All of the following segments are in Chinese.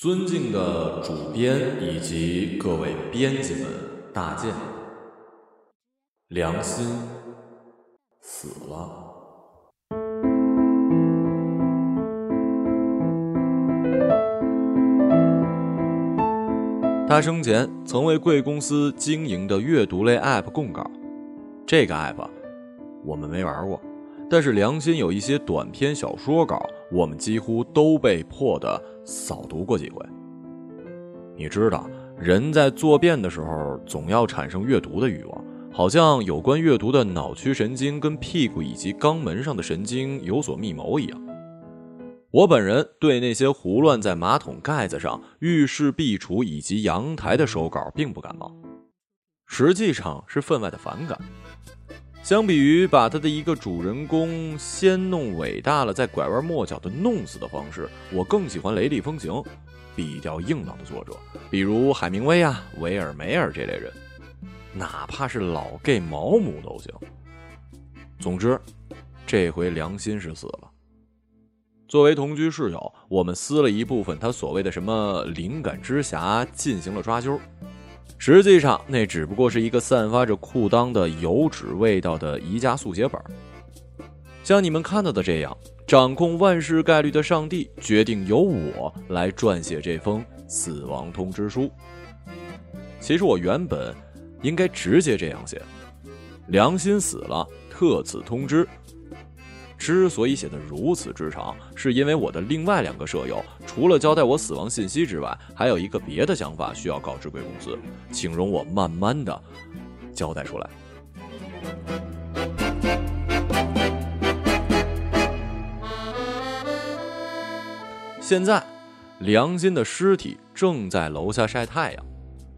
尊敬的主编以及各位编辑们，大见！良心死了。他生前曾为贵公司经营的阅读类 App 供稿，这个 App 我们没玩过，但是良心有一些短篇小说稿，我们几乎都被迫的。扫读过几回，你知道，人在坐便的时候总要产生阅读的欲望，好像有关阅读的脑区神经跟屁股以及肛门上的神经有所密谋一样。我本人对那些胡乱在马桶盖子上、浴室壁橱以及阳台的手稿并不感冒，实际上是分外的反感。相比于把他的一个主人公先弄伟大了，再拐弯抹角的弄死的方式，我更喜欢雷厉风行、比较硬朗的作者，比如海明威啊、维尔梅尔这类人，哪怕是老 gay 毛姆都行。总之，这回良心是死了。作为同居室友，我们撕了一部分他所谓的什么灵感之匣，进行了抓阄。实际上，那只不过是一个散发着裤裆的油脂味道的宜家速写本。像你们看到的这样，掌控万事概率的上帝决定由我来撰写这封死亡通知书。其实我原本应该直接这样写：良心死了，特此通知。之所以写得如此之长，是因为我的另外两个舍友除了交代我死亡信息之外，还有一个别的想法需要告知贵公司，请容我慢慢的交代出来。现在，良心的尸体正在楼下晒太阳。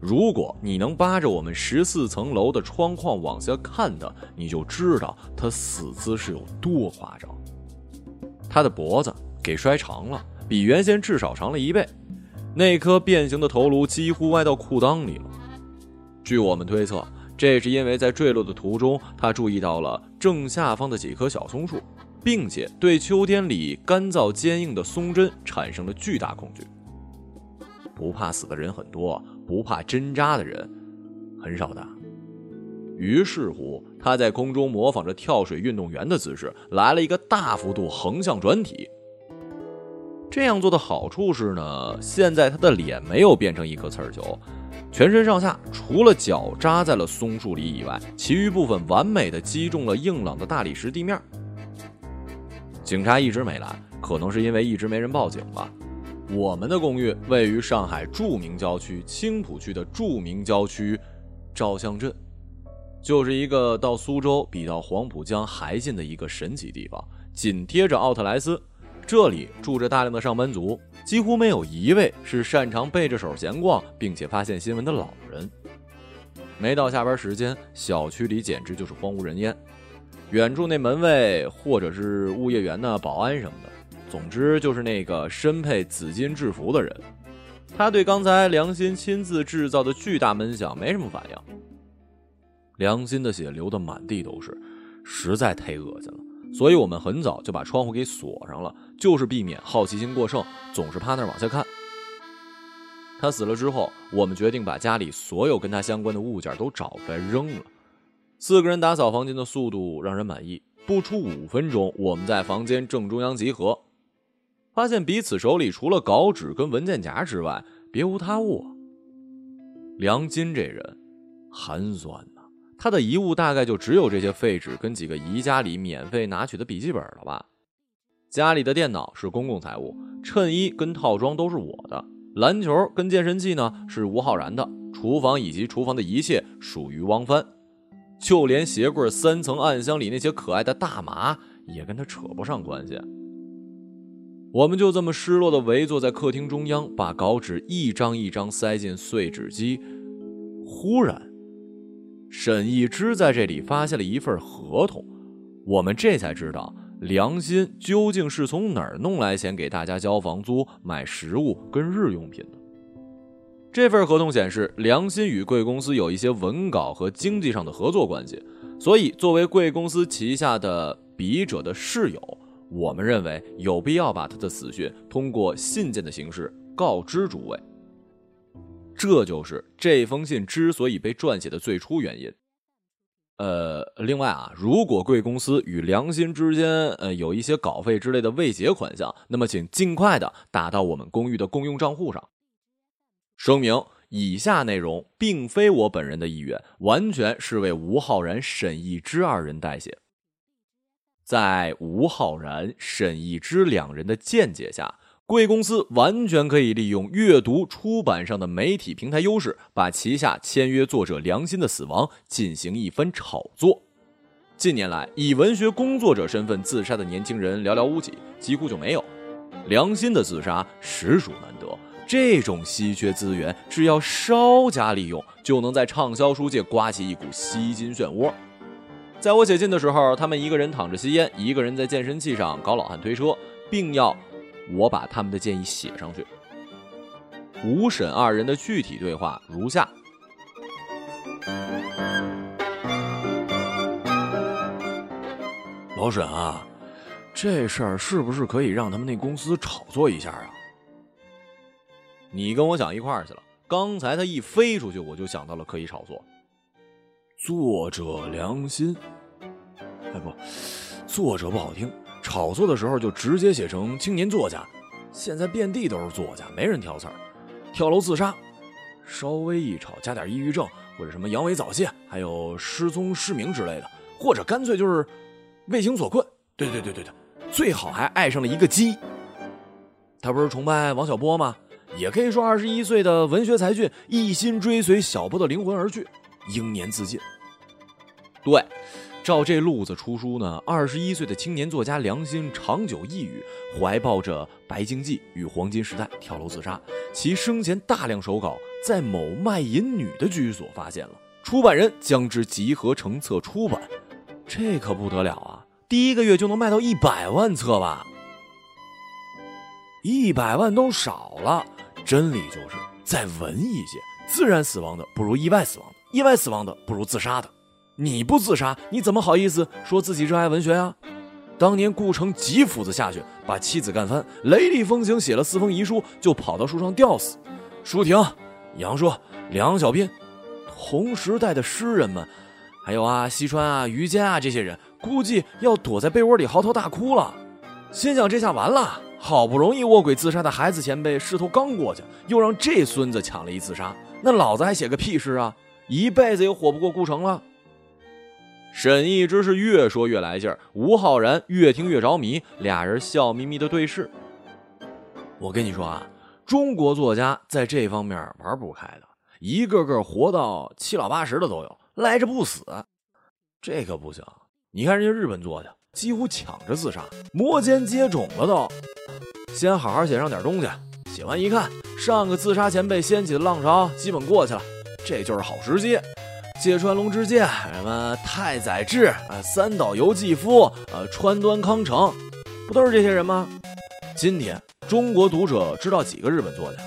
如果你能扒着我们十四层楼的窗框往下看的，你就知道他死姿是有多夸张。他的脖子给摔长了，比原先至少长了一倍，那颗变形的头颅几乎歪到裤裆里了。据我们推测，这是因为在坠落的途中，他注意到了正下方的几棵小松树，并且对秋天里干燥坚硬的松针产生了巨大恐惧。不怕死的人很多。不怕针扎的人很少的。于是乎，他在空中模仿着跳水运动员的姿势，来了一个大幅度横向转体。这样做的好处是呢，现在他的脸没有变成一颗刺儿球，全身上下除了脚扎在了松树里以外，其余部分完美的击中了硬朗的大理石地面。警察一直没来，可能是因为一直没人报警吧。我们的公寓位于上海著名郊区青浦区的著名郊区照相镇，就是一个到苏州比到黄浦江还近的一个神奇地方，紧贴着奥特莱斯。这里住着大量的上班族，几乎没有一位是擅长背着手闲逛并且发现新闻的老人。没到下班时间，小区里简直就是荒无人烟。远处那门卫或者是物业员呢，保安什么的。总之就是那个身配紫金制服的人，他对刚才良心亲自制造的巨大闷响没什么反应。良心的血流的满地都是，实在太恶心了，所以我们很早就把窗户给锁上了，就是避免好奇心过剩，总是趴那儿往下看。他死了之后，我们决定把家里所有跟他相关的物件都找出来扔了。四个人打扫房间的速度让人满意，不出五分钟，我们在房间正中央集合。发现彼此手里除了稿纸跟文件夹之外，别无他物。梁金这人寒酸呐，他的遗物大概就只有这些废纸跟几个宜家里免费拿取的笔记本了吧。家里的电脑是公共财物，衬衣跟套装都是我的，篮球跟健身器呢是吴浩然的，厨房以及厨房的一切属于汪帆，就连鞋柜三层暗箱里那些可爱的大麻也跟他扯不上关系。我们就这么失落的围坐在客厅中央，把稿纸一张一张塞进碎纸机。忽然，沈一之在这里发现了一份合同，我们这才知道良心究竟是从哪儿弄来钱给大家交房租、买食物跟日用品的。这份合同显示，良心与贵公司有一些文稿和经济上的合作关系，所以作为贵公司旗下的笔者的室友。我们认为有必要把他的死讯通过信件的形式告知诸位。这就是这封信之所以被撰写的最初原因。呃，另外啊，如果贵公司与良心之间呃有一些稿费之类的未结款项，那么请尽快的打到我们公寓的公用账户上。声明：以下内容并非我本人的意愿，完全是为吴浩然、沈义之二人代写。在吴浩然、沈义之两人的见解下。贵公司完全可以利用阅读出版上的媒体平台优势，把旗下签约作者良心的死亡进行一番炒作。近年来，以文学工作者身份自杀的年轻人寥寥无几，几乎就没有。良心的自杀实属难得，这种稀缺资源，只要稍加利用，就能在畅销书界刮起一股吸金漩涡。在我写信的时候，他们一个人躺着吸烟，一个人在健身器上搞老汉推车，并要。我把他们的建议写上去。吴沈二人的具体对话如下：老沈啊，这事儿是不是可以让他们那公司炒作一下啊？你跟我想一块儿去了。刚才他一飞出去，我就想到了可以炒作。作者良心，哎不，作者不好听。炒作的时候就直接写成青年作家，现在遍地都是作家，没人挑刺儿。跳楼自杀，稍微一炒加点抑郁症或者什么阳痿早泄，还有失踪失明之类的，或者干脆就是为情所困。对对对对对，最好还爱上了一个鸡。他不是崇拜王小波吗？也可以说二十一岁的文学才俊一心追随小波的灵魂而去，英年自尽。对。照这路子出书呢，二十一岁的青年作家梁心长久抑郁，怀抱着白经济与黄金时代跳楼自杀。其生前大量手稿在某卖淫女的居所发现了，出版人将之集合成册出版。这可不得了啊！第一个月就能卖到一百万册吧？一百万都少了。真理就是再文艺些，自然死亡的不如意外死亡的，意外死亡的不如自杀的。你不自杀，你怎么好意思说自己热爱文学呀？当年顾城几斧子下去，把妻子干翻，雷厉风行写了四封遗书，就跑到树上吊死。舒婷、杨硕、梁小斌，同时代的诗人们，还有啊，西川啊、于坚啊这些人，估计要躲在被窝里嚎啕大哭了。心想这下完了，好不容易卧轨自杀的孩子前辈势头刚过去，又让这孙子抢了一自杀，那老子还写个屁诗啊？一辈子也活不过顾城了。沈一之是越说越来劲儿，吴浩然越听越着迷，俩人笑眯眯的对视。我跟你说啊，中国作家在这方面玩不开的，一个个活到七老八十的都有，赖着不死。这可不行，你看人家日本作家，几乎抢着自杀，摩肩接踵了都。先好好写上点东西，写完一看，上个自杀前辈掀起的浪潮基本过去了，这就是好时机。芥川龙之介，什么太宰治，啊，三岛由纪夫，呃，川端康成，不都是这些人吗？今天中国读者知道几个日本作家？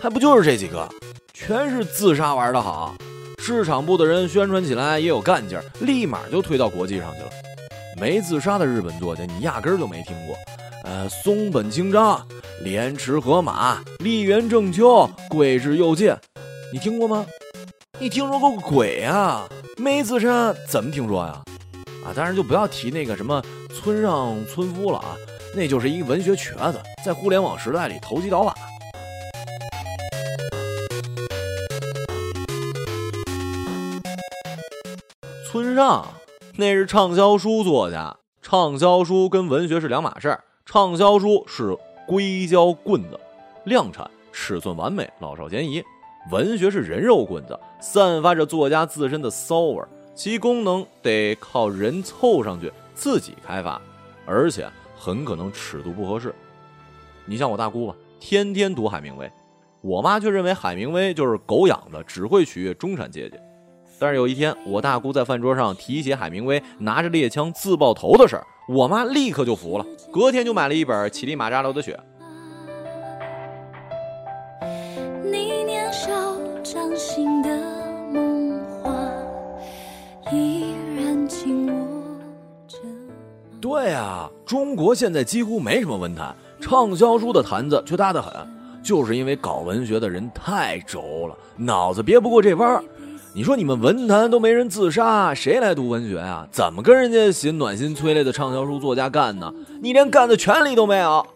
还不就是这几个？全是自杀玩的好，市场部的人宣传起来也有干劲儿，立马就推到国际上去了。没自杀的日本作家，你压根儿就没听过。呃，松本清张、莲池河马、立原正秋、桂志佑介，你听过吗？你听说过个鬼啊？没自杀怎么听说呀？啊，当然就不要提那个什么村上村夫了啊，那就是一文学瘸子，在互联网时代里投机倒把。村上那是畅销书作家，畅销书跟文学是两码事儿。畅销书是硅胶棍子，量产，尺寸完美，老少咸宜。文学是人肉棍子，散发着作家自身的骚味，其功能得靠人凑上去自己开发，而且很可能尺度不合适。你像我大姑吧，天天读海明威，我妈却认为海明威就是狗养的，只会取悦中产阶级。但是有一天，我大姑在饭桌上提起海明威拿着猎枪自爆头的事儿，我妈立刻就服了，隔天就买了一本《乞力马扎罗的雪》。对啊，中国现在几乎没什么文坛，畅销书的坛子却大得很。就是因为搞文学的人太轴了，脑子别不过这弯儿。你说你们文坛都没人自杀，谁来读文学啊？怎么跟人家写暖心催泪的畅销书作家干呢？你连干的权利都没有。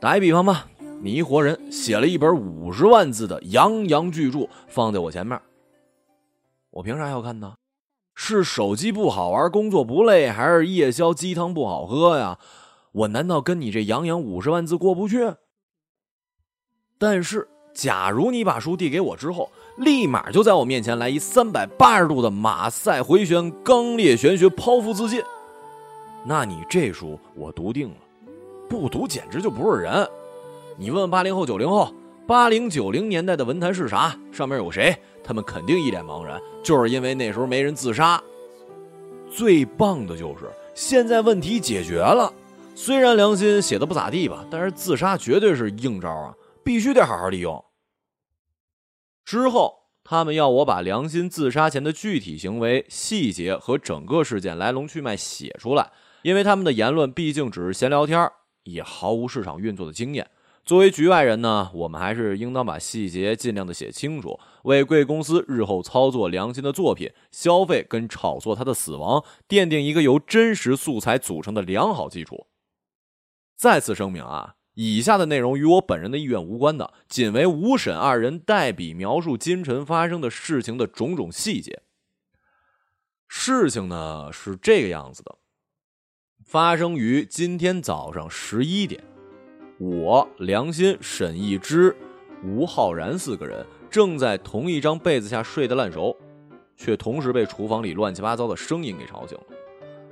打一比方吧，你一活人写了一本五十万字的洋洋巨著，放在我前面，我凭啥要看呢？是手机不好玩，工作不累，还是夜宵鸡汤不好喝呀？我难道跟你这洋洋五十万字过不去？但是，假如你把书递给我之后，立马就在我面前来一三百八十度的马赛回旋，刚烈玄学，剖腹自尽，那你这书我读定了，不读简直就不是人。你问八零后、九零后，八零九零年代的文坛是啥？上面有谁？他们肯定一脸茫然，就是因为那时候没人自杀。最棒的就是现在问题解决了。虽然良心写的不咋地吧，但是自杀绝对是硬招啊，必须得好好利用。之后，他们要我把良心自杀前的具体行为细节和整个事件来龙去脉写出来，因为他们的言论毕竟只是闲聊天，也毫无市场运作的经验。作为局外人呢，我们还是应当把细节尽量的写清楚，为贵公司日后操作良心的作品、消费跟炒作他的死亡奠定一个由真实素材组成的良好基础。再次声明啊，以下的内容与我本人的意愿无关的，仅为吴沈二人代笔描述今晨发生的事情的种种细节。事情呢是这个样子的，发生于今天早上十一点，我梁心、沈一之、吴浩然四个人正在同一张被子下睡得烂熟，却同时被厨房里乱七八糟的声音给吵醒了。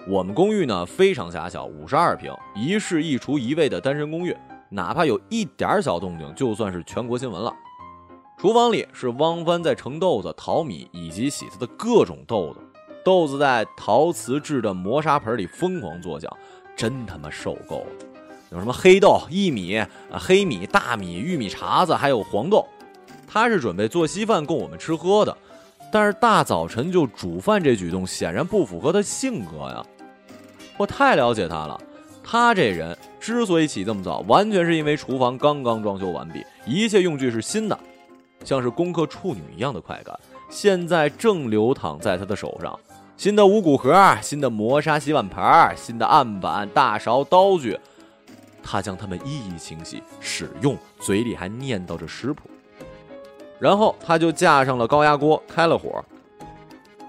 我们公寓呢非常狭小，五十二平，一室一厨一卫的单身公寓，哪怕有一点小动静，就算是全国新闻了。厨房里是汪帆在盛豆子、淘米以及洗他的各种豆子，豆子在陶瓷制的磨砂盆里疯狂作响，真他妈受够了。有什么黑豆、薏米、黑米、大米、玉米碴子，还有黄豆。他是准备做稀饭供我们吃喝的，但是大早晨就煮饭这举动显然不符合他性格呀。我太了解他了，他这人之所以起这么早，完全是因为厨房刚刚装修完毕，一切用具是新的，像是攻克处女一样的快感，现在正流淌在他的手上。新的五谷盒，新的磨砂洗碗盘，新的案板、大勺、刀具，他将它们一一清洗使用，嘴里还念叨着食谱。然后他就架上了高压锅，开了火。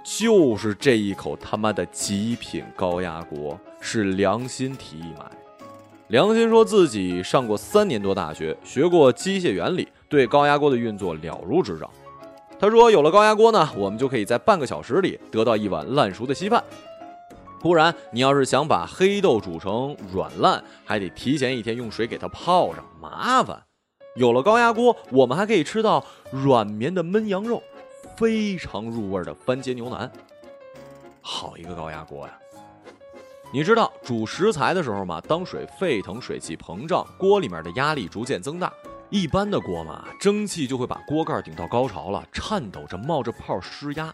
就是这一口他妈的极品高压锅，是良心提议买。良心说自己上过三年多大学，学过机械原理，对高压锅的运作了如指掌。他说有了高压锅呢，我们就可以在半个小时里得到一碗烂熟的稀饭。不然你要是想把黑豆煮成软烂，还得提前一天用水给它泡上，麻烦。有了高压锅，我们还可以吃到软绵的焖羊肉。非常入味的番茄牛腩，好一个高压锅呀！你知道煮食材的时候嘛，当水沸腾，水汽膨胀，锅里面的压力逐渐增大。一般的锅嘛，蒸汽就会把锅盖顶到高潮了，颤抖着冒着泡施压。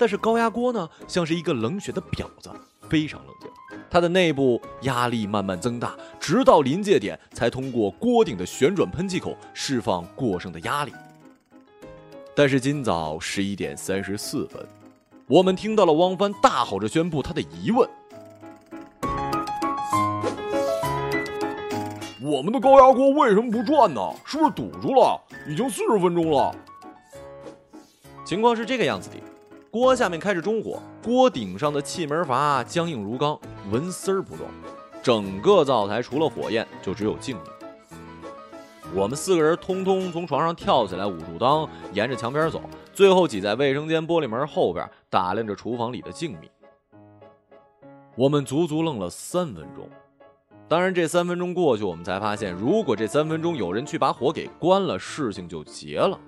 但是高压锅呢，像是一个冷血的婊子，非常冷静。它的内部压力慢慢增大，直到临界点，才通过锅顶的旋转喷气口释放过剩的压力。但是今早十一点三十四分，我们听到了汪帆大吼着宣布他的疑问：“我们的高压锅为什么不转呢？是不是堵住了？已经四十分钟了。”情况是这个样子的：锅下面开着中火，锅顶上的气门阀僵硬如钢，纹丝儿不动，整个灶台除了火焰就只有静谧。我们四个人通通从床上跳起来，捂住裆，沿着墙边走，最后挤在卫生间玻璃门后边，打量着厨房里的静谧。我们足足愣了三分钟。当然，这三分钟过去，我们才发现，如果这三分钟有人去把火给关了，事情就结了。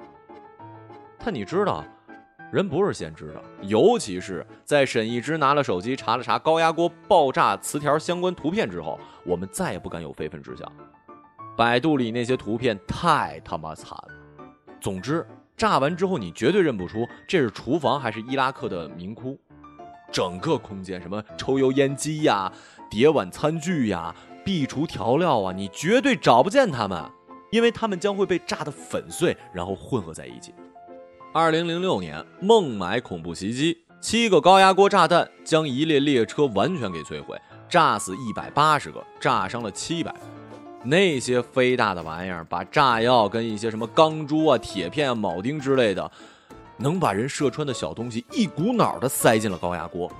但你知道，人不是先知道，尤其是在沈一之拿了手机查了查高压锅爆炸词条相关图片之后，我们再也不敢有非分之想。百度里那些图片太他妈惨了。总之，炸完之后你绝对认不出这是厨房还是伊拉克的民窟。整个空间，什么抽油烟机呀、叠碗餐具呀、壁橱调料啊，你绝对找不见它们。因为它们将会被炸得粉碎，然后混合在一起。二零零六年，孟买恐怖袭击，七个高压锅炸弹将一列列车完全给摧毁，炸死一百八十个，炸伤了七百。那些飞大的玩意儿，把炸药跟一些什么钢珠啊、铁片啊、铆钉之类的，能把人射穿的小东西，一股脑的塞进了高压锅，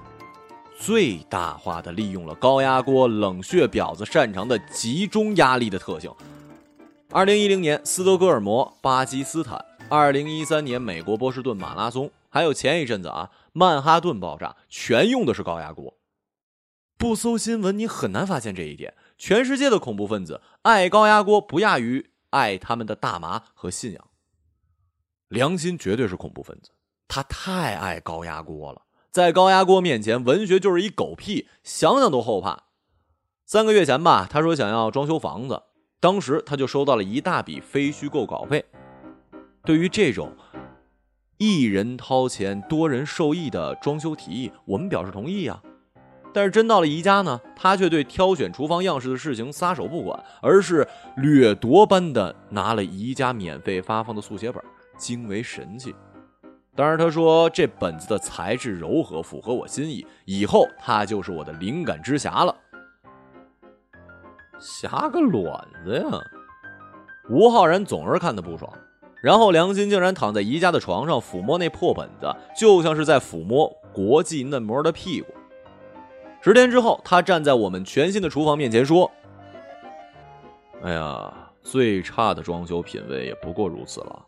最大化的利用了高压锅冷血婊子擅长的集中压力的特性。二零一零年斯德哥尔摩、巴基斯坦，二零一三年美国波士顿马拉松，还有前一阵子啊曼哈顿爆炸，全用的是高压锅。不搜新闻，你很难发现这一点。全世界的恐怖分子爱高压锅，不亚于爱他们的大麻和信仰。良心绝对是恐怖分子，他太爱高压锅了。在高压锅面前，文学就是一狗屁，想想都后怕。三个月前吧，他说想要装修房子，当时他就收到了一大笔非虚构稿费。对于这种一人掏钱多人受益的装修提议，我们表示同意呀。但是真到了宜家呢，他却对挑选厨房样式的事情撒手不管，而是掠夺般的拿了宜家免费发放的速写本，惊为神器。当然，他说这本子的材质柔和，符合我心意，以后他就是我的灵感之匣了。匣个卵子呀！吴浩然总是看他不爽，然后良心竟然躺在宜家的床上抚摸那破本子，就像是在抚摸国际嫩模的屁股。十天之后，他站在我们全新的厨房面前说：“哎呀，最差的装修品味也不过如此了。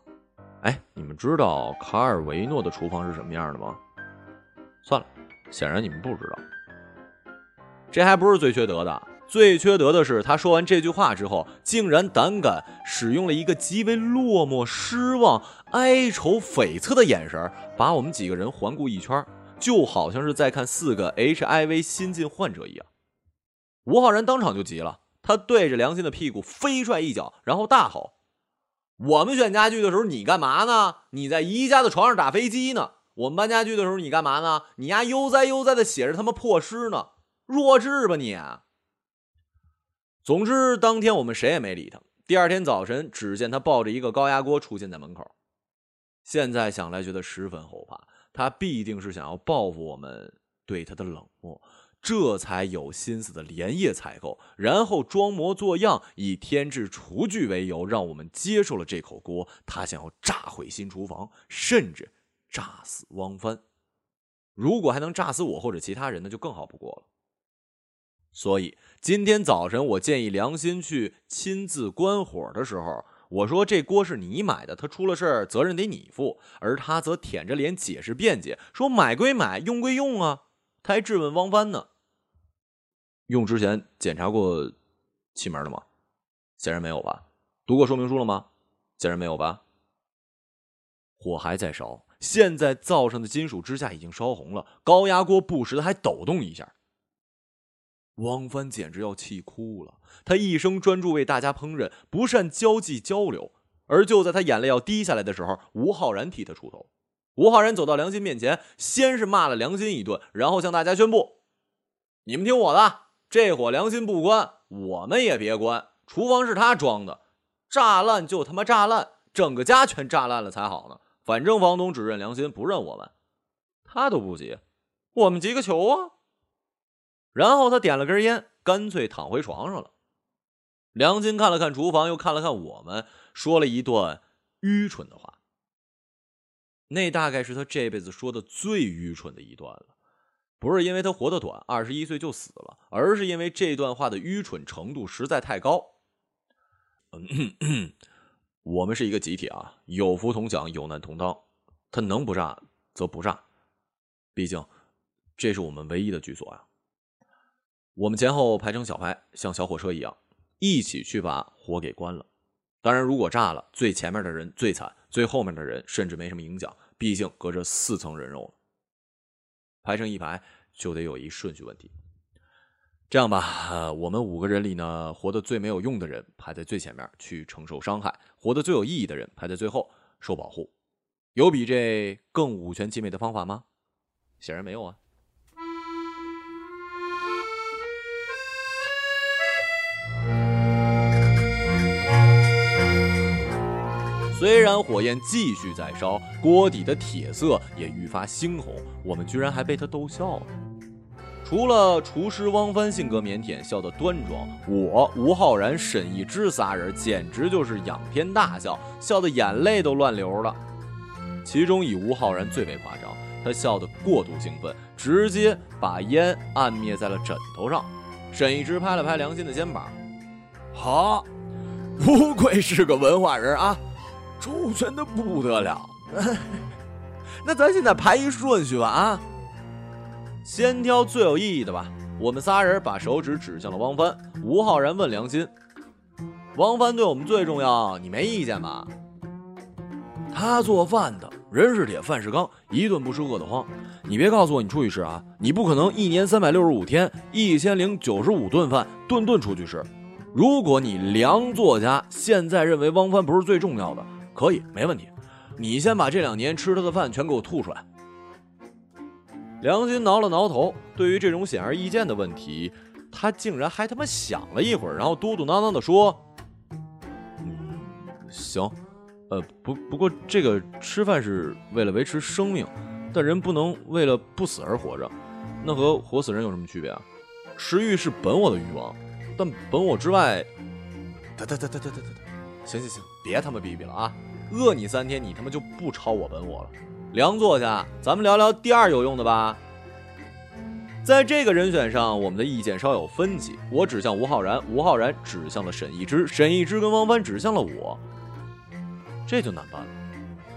哎，你们知道卡尔维诺的厨房是什么样的吗？算了，显然你们不知道。这还不是最缺德的，最缺德的是，他说完这句话之后，竟然胆敢使用了一个极为落寞、失望、哀愁、悱恻的眼神，把我们几个人环顾一圈。”就好像是在看四个 HIV 新晋患者一样，吴浩然当场就急了，他对着梁心的屁股飞踹一脚，然后大吼：“我们选家具的时候你干嘛呢？你在宜家的床上打飞机呢？我们搬家具的时候你干嘛呢？你丫悠哉悠哉的写着他妈破诗呢？弱智吧你！”总之，当天我们谁也没理他。第二天早晨，只见他抱着一个高压锅出现在门口。现在想来，觉得十分后怕。他必定是想要报复我们对他的冷漠，这才有心思的连夜采购，然后装模作样以添置厨具为由，让我们接受了这口锅。他想要炸毁新厨房，甚至炸死汪帆。如果还能炸死我或者其他人，那就更好不过了。所以今天早晨，我建议良心去亲自关火的时候。我说这锅是你买的，他出了事儿责任得你负，而他则舔着脸解释辩解，说买归买，用归用啊。他还质问汪帆呢，用之前检查过气门了吗？显然没有吧。读过说明书了吗？显然没有吧。火还在烧，现在灶上的金属支架已经烧红了，高压锅不时的还抖动一下。汪帆简直要气哭了，他一生专注为大家烹饪，不善交际交流。而就在他眼泪要滴下来的时候，吴浩然替他出头。吴浩然走到梁心面前，先是骂了梁心一顿，然后向大家宣布：“你们听我的，这伙梁心不关，我们也别关。厨房是他装的，炸烂就他妈炸烂，整个家全炸烂了才好呢。反正房东只认梁心，不认我们，他都不急，我们急个球啊！”然后他点了根烟，干脆躺回床上了。梁金看了看厨房，又看了看我们，说了一段愚蠢的话。那大概是他这辈子说的最愚蠢的一段了。不是因为他活得短，二十一岁就死了，而是因为这段话的愚蠢程度实在太高。我们是一个集体啊，有福同享，有难同当。他能不炸则不炸，毕竟这是我们唯一的居所呀。我们前后排成小排，像小火车一样，一起去把火给关了。当然，如果炸了，最前面的人最惨，最后面的人甚至没什么影响，毕竟隔着四层人肉排成一排就得有一顺序问题。这样吧，我们五个人里呢，活得最没有用的人排在最前面去承受伤害，活得最有意义的人排在最后受保护。有比这更五全其美的方法吗？显然没有啊。虽然火焰继续在烧，锅底的铁色也愈发猩红，我们居然还被他逗笑了。除了厨师汪帆性格腼腆，笑得端庄，我吴浩然、沈一之仨人简直就是仰天大笑，笑得眼泪都乱流了。其中以吴浩然最为夸张，他笑得过度兴奋，直接把烟按灭在了枕头上。沈一之拍了拍梁心的肩膀：“好，不愧是个文化人啊，周全的不得了。那咱现在排一顺序吧啊。”先挑最有意义的吧。我们仨人把手指指向了汪帆。吴浩然问梁心：“汪帆对我们最重要，你没意见吧？”他做饭的人是铁，饭是钢，一顿不吃饿得慌。你别告诉我你出去吃啊！你不可能一年三百六十五天，一千零九十五顿饭，顿顿出去吃。如果你梁作家现在认为汪帆不是最重要的，可以没问题。你先把这两年吃他的饭全给我吐出来。梁心挠了挠头，对于这种显而易见的问题，他竟然还他妈想了一会儿，然后嘟嘟囔囔的说：“，行，呃，不不过这个吃饭是为了维持生命，但人不能为了不死而活着，那和活死人有什么区别啊？食欲是本我的欲望，但本我之外……得得得得得得得，行行行，别他妈逼逼了啊！饿你三天，你他妈就不抄我本我了。”梁作家，咱们聊聊第二有用的吧。在这个人选上，我们的意见稍有分歧。我指向吴浩然，吴浩然指向了沈一之，沈一之跟汪帆指向了我。这就难办了。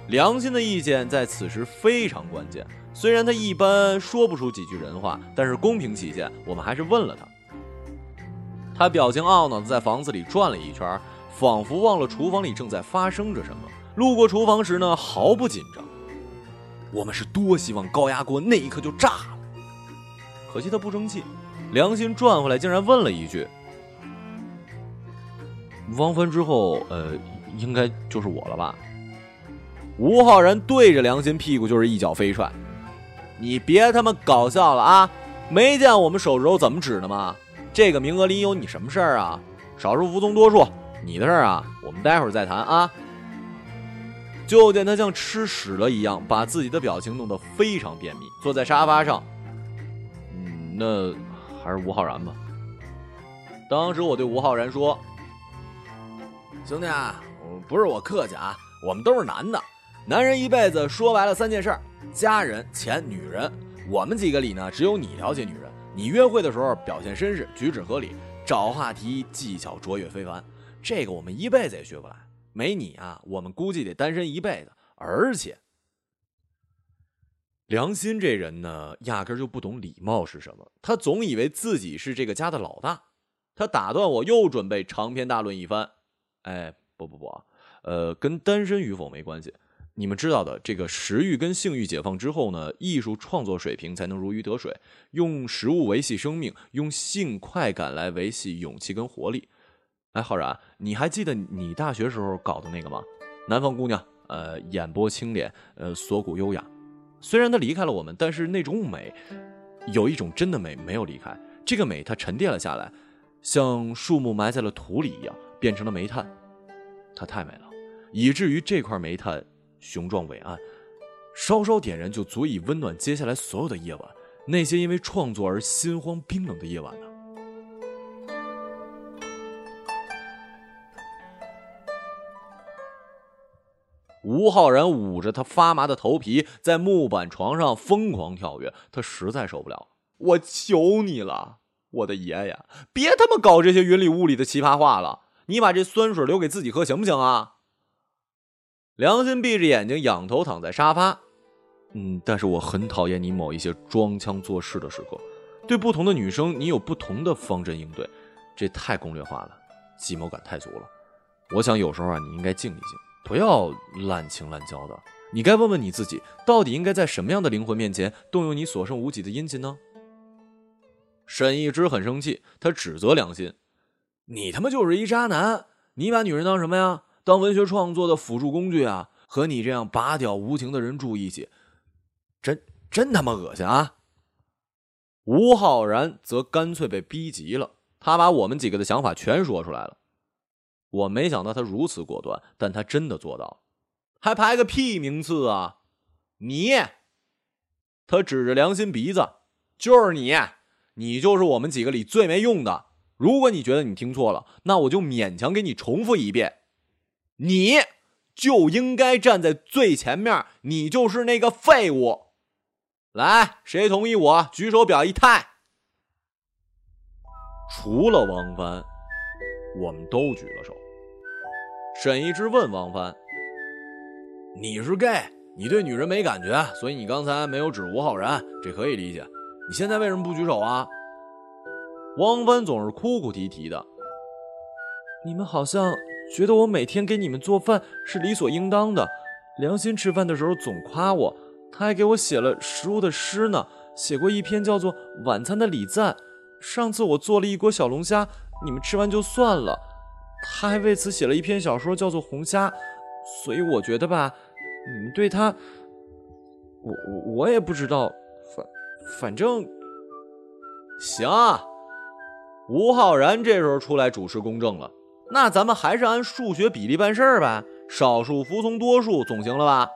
良心的意见在此时非常关键。虽然他一般说不出几句人话，但是公平起见，我们还是问了他。他表情懊恼的在房子里转了一圈，仿佛忘了厨房里正在发生着什么。路过厨房时呢，毫不紧张。我们是多希望高压锅那一刻就炸了，可惜他不争气。良心转回来，竟然问了一句：“汪帆之后，呃，应该就是我了吧？”吴浩然对着良心屁股就是一脚飞踹：“你别他妈搞笑了啊！没见我们手指头怎么指的吗？这个名额里有你什么事儿啊？少数服从多数，你的事儿啊，我们待会儿再谈啊。”就见他像吃屎了一样，把自己的表情弄得非常便秘，坐在沙发上。嗯，那还是吴浩然吧。当时我对吴浩然说：“兄弟啊，不是我客气啊，我们都是男的，男人一辈子说白了三件事儿：家人、钱、女人。我们几个里呢，只有你了解女人。你约会的时候表现绅士，举止合理，找话题技巧卓越非凡，这个我们一辈子也学不来。”没你啊，我们估计得单身一辈子。而且，良心这人呢，压根就不懂礼貌是什么。他总以为自己是这个家的老大。他打断我，又准备长篇大论一番。哎，不不不，呃，跟单身与否没关系。你们知道的，这个食欲跟性欲解放之后呢，艺术创作水平才能如鱼得水。用食物维系生命，用性快感来维系勇气跟活力。哎，浩然，你还记得你大学时候搞的那个吗？南方姑娘，呃，眼波清廉，呃，锁骨优雅。虽然她离开了我们，但是那种美，有一种真的美没有离开。这个美它沉淀了下来，像树木埋在了土里一样，变成了煤炭。它太美了，以至于这块煤炭雄壮伟岸，稍稍点燃就足以温暖接下来所有的夜晚。那些因为创作而心慌冰冷的夜晚呢？吴浩然捂着他发麻的头皮，在木板床上疯狂跳跃。他实在受不了，我求你了，我的爷爷，别他妈搞这些云里雾里的奇葩话了！你把这酸水留给自己喝行不行啊？良心闭着眼睛，仰头躺在沙发。嗯，但是我很讨厌你某一些装腔作势的时刻。对不同的女生，你有不同的方针应对，这太攻略化了，计谋感太足了。我想有时候啊，你应该静一静。不要滥情滥交的，你该问问你自己，到底应该在什么样的灵魂面前动用你所剩无几的殷勤呢？沈一之很生气，他指责良心：“你他妈就是一渣男！你把女人当什么呀？当文学创作的辅助工具啊？和你这样拔屌无情的人住一起，真真他妈恶心啊！”吴浩然则干脆被逼急了，他把我们几个的想法全说出来了。我没想到他如此果断，但他真的做到了。还排个屁名次啊！你，他指着良心鼻子，就是你，你就是我们几个里最没用的。如果你觉得你听错了，那我就勉强给你重复一遍，你就应该站在最前面，你就是那个废物。来，谁同意我举手表一态？除了王帆，我们都举了手。沈一之问王帆：“你是 gay，你对女人没感觉，所以你刚才没有指吴浩然，这可以理解。你现在为什么不举手啊？”汪帆总是哭哭啼啼的。你们好像觉得我每天给你们做饭是理所应当的。良心吃饭的时候总夸我，他还给我写了食物的诗呢，写过一篇叫做《晚餐的礼赞》。上次我做了一锅小龙虾，你们吃完就算了，他还为此写了一篇小说，叫做《红虾》。所以我觉得吧，你们对他，我我我也不知道，反反正行啊。吴浩然这时候出来主持公正了，那咱们还是按数学比例办事儿呗，少数服从多数总行了吧？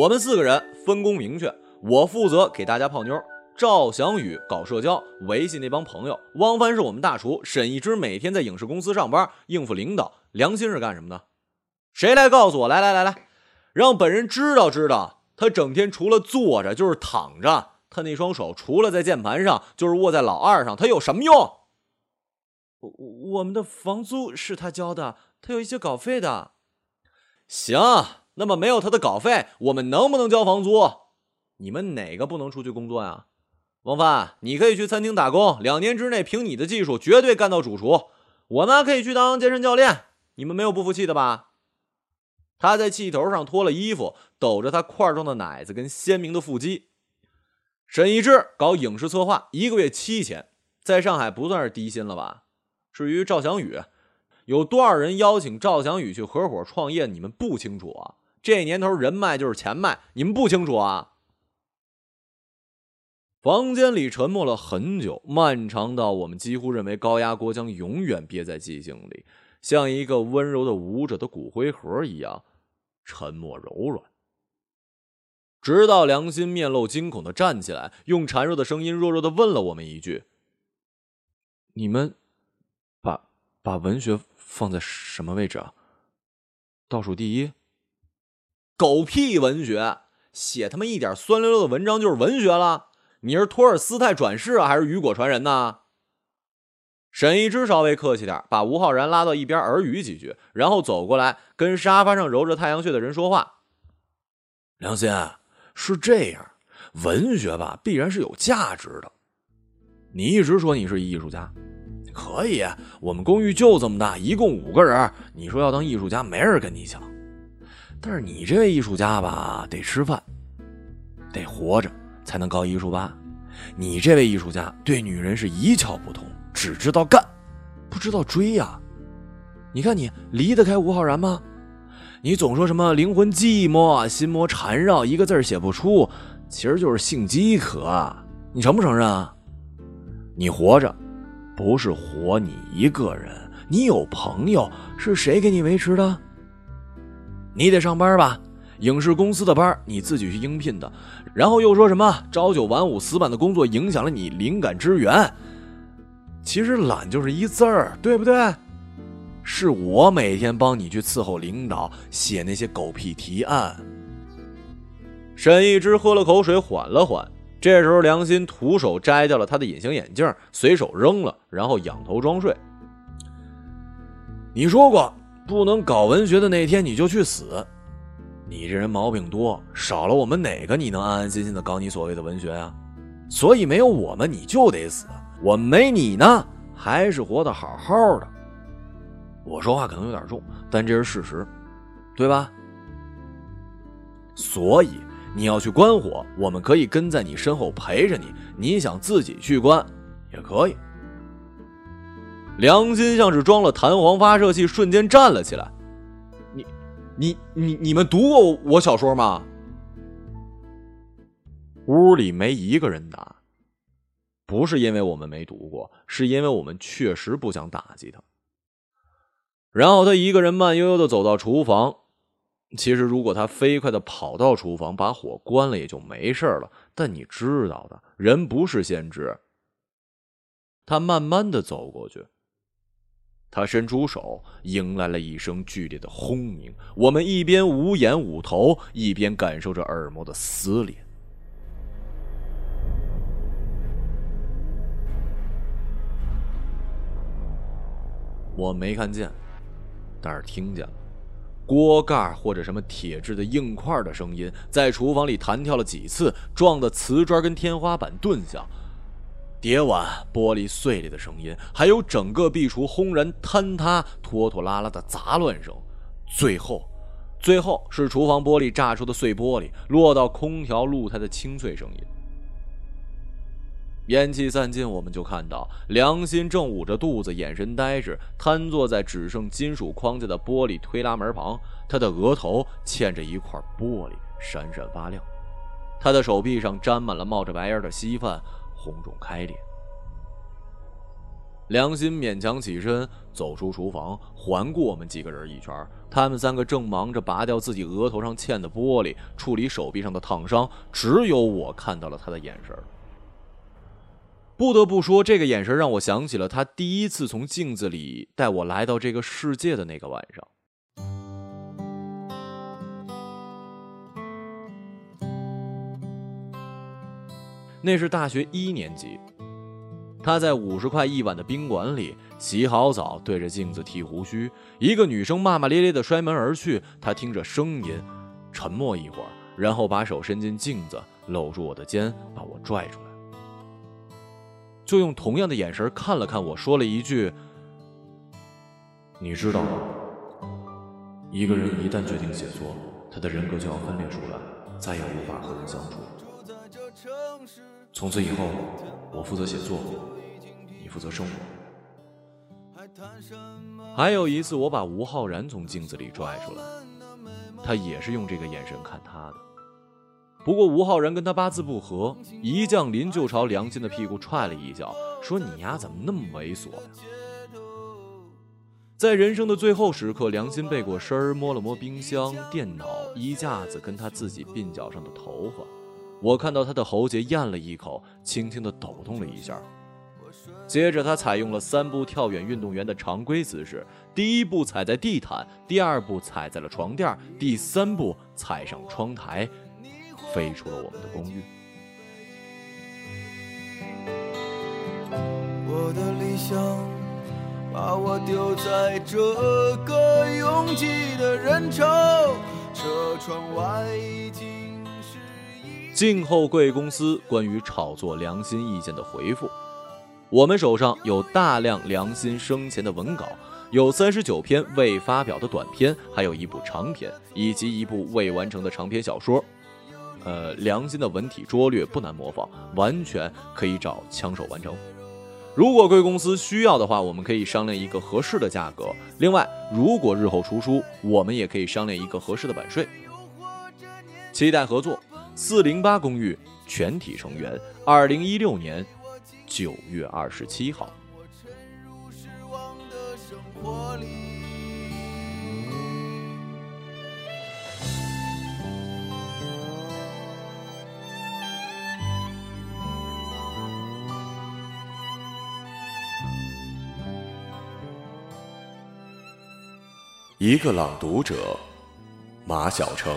我们四个人分工明确，我负责给大家泡妞，赵翔宇搞社交，维系那帮朋友，汪帆是我们大厨，沈一之每天在影视公司上班应付领导，良心是干什么的？谁来告诉我？来来来来，让本人知道知道，他整天除了坐着就是躺着。他那双手除了在键盘上，就是握在老二上，他有什么用？我我们的房租是他交的，他有一些稿费的。行，那么没有他的稿费，我们能不能交房租？你们哪个不能出去工作呀？王帆，你可以去餐厅打工，两年之内凭你的技术绝对干到主厨。我呢可以去当健身教练，你们没有不服气的吧？他在气头上脱了衣服，抖着他块状的奶子跟鲜明的腹肌。沈一之搞影视策划，一个月七千，在上海不算是低薪了吧？至于赵翔宇，有多少人邀请赵翔宇去合伙创业？你们不清楚啊？这年头人脉就是钱脉，你们不清楚啊？房间里沉默了很久，漫长到我们几乎认为高压锅将永远憋在寂静里，像一个温柔的舞者的骨灰盒一样，沉默柔软。直到良心面露惊恐的站起来，用孱弱的声音弱弱的问了我们一句：“你们把把文学放在什么位置啊？倒数第一？狗屁文学！写他妈一点酸溜溜的文章就是文学了？你是托尔斯泰转世啊，还是雨果传人呢？”沈一之稍微客气点，把吴浩然拉到一边耳语几句，然后走过来跟沙发上揉着太阳穴的人说话：“良心。”是这样，文学吧必然是有价值的。你一直说你是艺术家，可以。我们公寓就这么大，一共五个人。你说要当艺术家，没人跟你抢。但是你这位艺术家吧，得吃饭，得活着，才能搞艺术吧。你这位艺术家对女人是一窍不通，只知道干，不知道追呀。你看你离得开吴浩然吗？你总说什么灵魂寂寞，心魔缠绕，一个字写不出，其实就是性饥渴。你承不承认啊？你活着，不是活你一个人，你有朋友，是谁给你维持的？你得上班吧，影视公司的班你自己去应聘的，然后又说什么朝九晚五死板的工作影响了你灵感之源。其实懒就是一字儿，对不对？是我每天帮你去伺候领导写那些狗屁提案。沈一之喝了口水，缓了缓。这时候，良心徒手摘掉了他的隐形眼镜，随手扔了，然后仰头装睡。你说过不能搞文学的那天，你就去死。你这人毛病多，少了我们哪个你能安安心心的搞你所谓的文学啊？所以没有我们你就得死，我没你呢，还是活得好好的。我说话可能有点重，但这是事实，对吧？所以你要去关火，我们可以跟在你身后陪着你。你想自己去关，也可以。良心像是装了弹簧发射器，瞬间站了起来。你、你、你、们读过我小说吗？屋里没一个人答，不是因为我们没读过，是因为我们确实不想打击他。然后他一个人慢悠悠的走到厨房，其实，如果他飞快的跑到厨房，把火关了，也就没事了。但你知道的，人不是先知。他慢慢的走过去，他伸出手，迎来了一声剧烈的轰鸣。我们一边捂眼捂头，一边感受着耳膜的撕裂。我没看见，但是听见了。锅盖或者什么铁质的硬块的声音，在厨房里弹跳了几次，撞的瓷砖跟天花板顿响，碟碗玻璃碎裂的声音，还有整个壁橱轰然坍塌、拖拖拉拉的杂乱声。最后，最后是厨房玻璃炸出的碎玻璃落到空调露台的清脆声音。烟气散尽，我们就看到梁心正捂着肚子，眼神呆滞，瘫坐在只剩金属框架的玻璃推拉门旁。他的额头嵌着一块玻璃，闪闪发亮。他的手臂上沾满了冒着白烟的稀饭，红肿开裂。梁心勉强起身，走出厨房，环顾我们几个人一圈。他们三个正忙着拔掉自己额头上嵌的玻璃，处理手臂上的烫伤，只有我看到了他的眼神。不得不说，这个眼神让我想起了他第一次从镜子里带我来到这个世界的那个晚上。那是大学一年级，他在五十块一晚的宾馆里洗好澡，对着镜子剃胡须。一个女生骂骂咧咧的摔门而去，他听着声音，沉默一会儿，然后把手伸进镜子，搂住我的肩，把我拽出来。就用同样的眼神看了看我，说了一句：“你知道吗？一个人一旦决定写作，他的人格就要分裂出来，再也无法和人相处。从此以后，我负责写作，你负责生活。”还有一次，我把吴浩然从镜子里拽出来，他也是用这个眼神看他的。不过吴浩然跟他八字不合，一降临就朝梁心的屁股踹了一脚，说：“你丫怎么那么猥琐呀？”在人生的最后时刻，梁心背过身摸了摸冰箱、电脑、衣架子，跟他自己鬓角上的头发。我看到他的喉结咽了一口，轻轻的抖动了一下。接着他采用了三步跳远运动员的常规姿势：第一步踩在地毯，第二步踩在了床垫，第三步踩上窗台。飞出了我们的公寓。我的理想把我丢在这个拥挤的人潮，车窗外已经静候贵公司关于炒作良心意见的回复。我们手上有大量良心生前的文稿，有三十九篇未发表的短篇，还有一部长篇，以及一部未完成的长篇小说。呃，良心的文体拙劣，不难模仿，完全可以找枪手完成。如果贵公司需要的话，我们可以商量一个合适的价格。另外，如果日后出书，我们也可以商量一个合适的版税。期待合作。四零八公寓全体成员，二零一六年九月二十七号。一个朗读者，马晓成。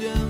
siempre.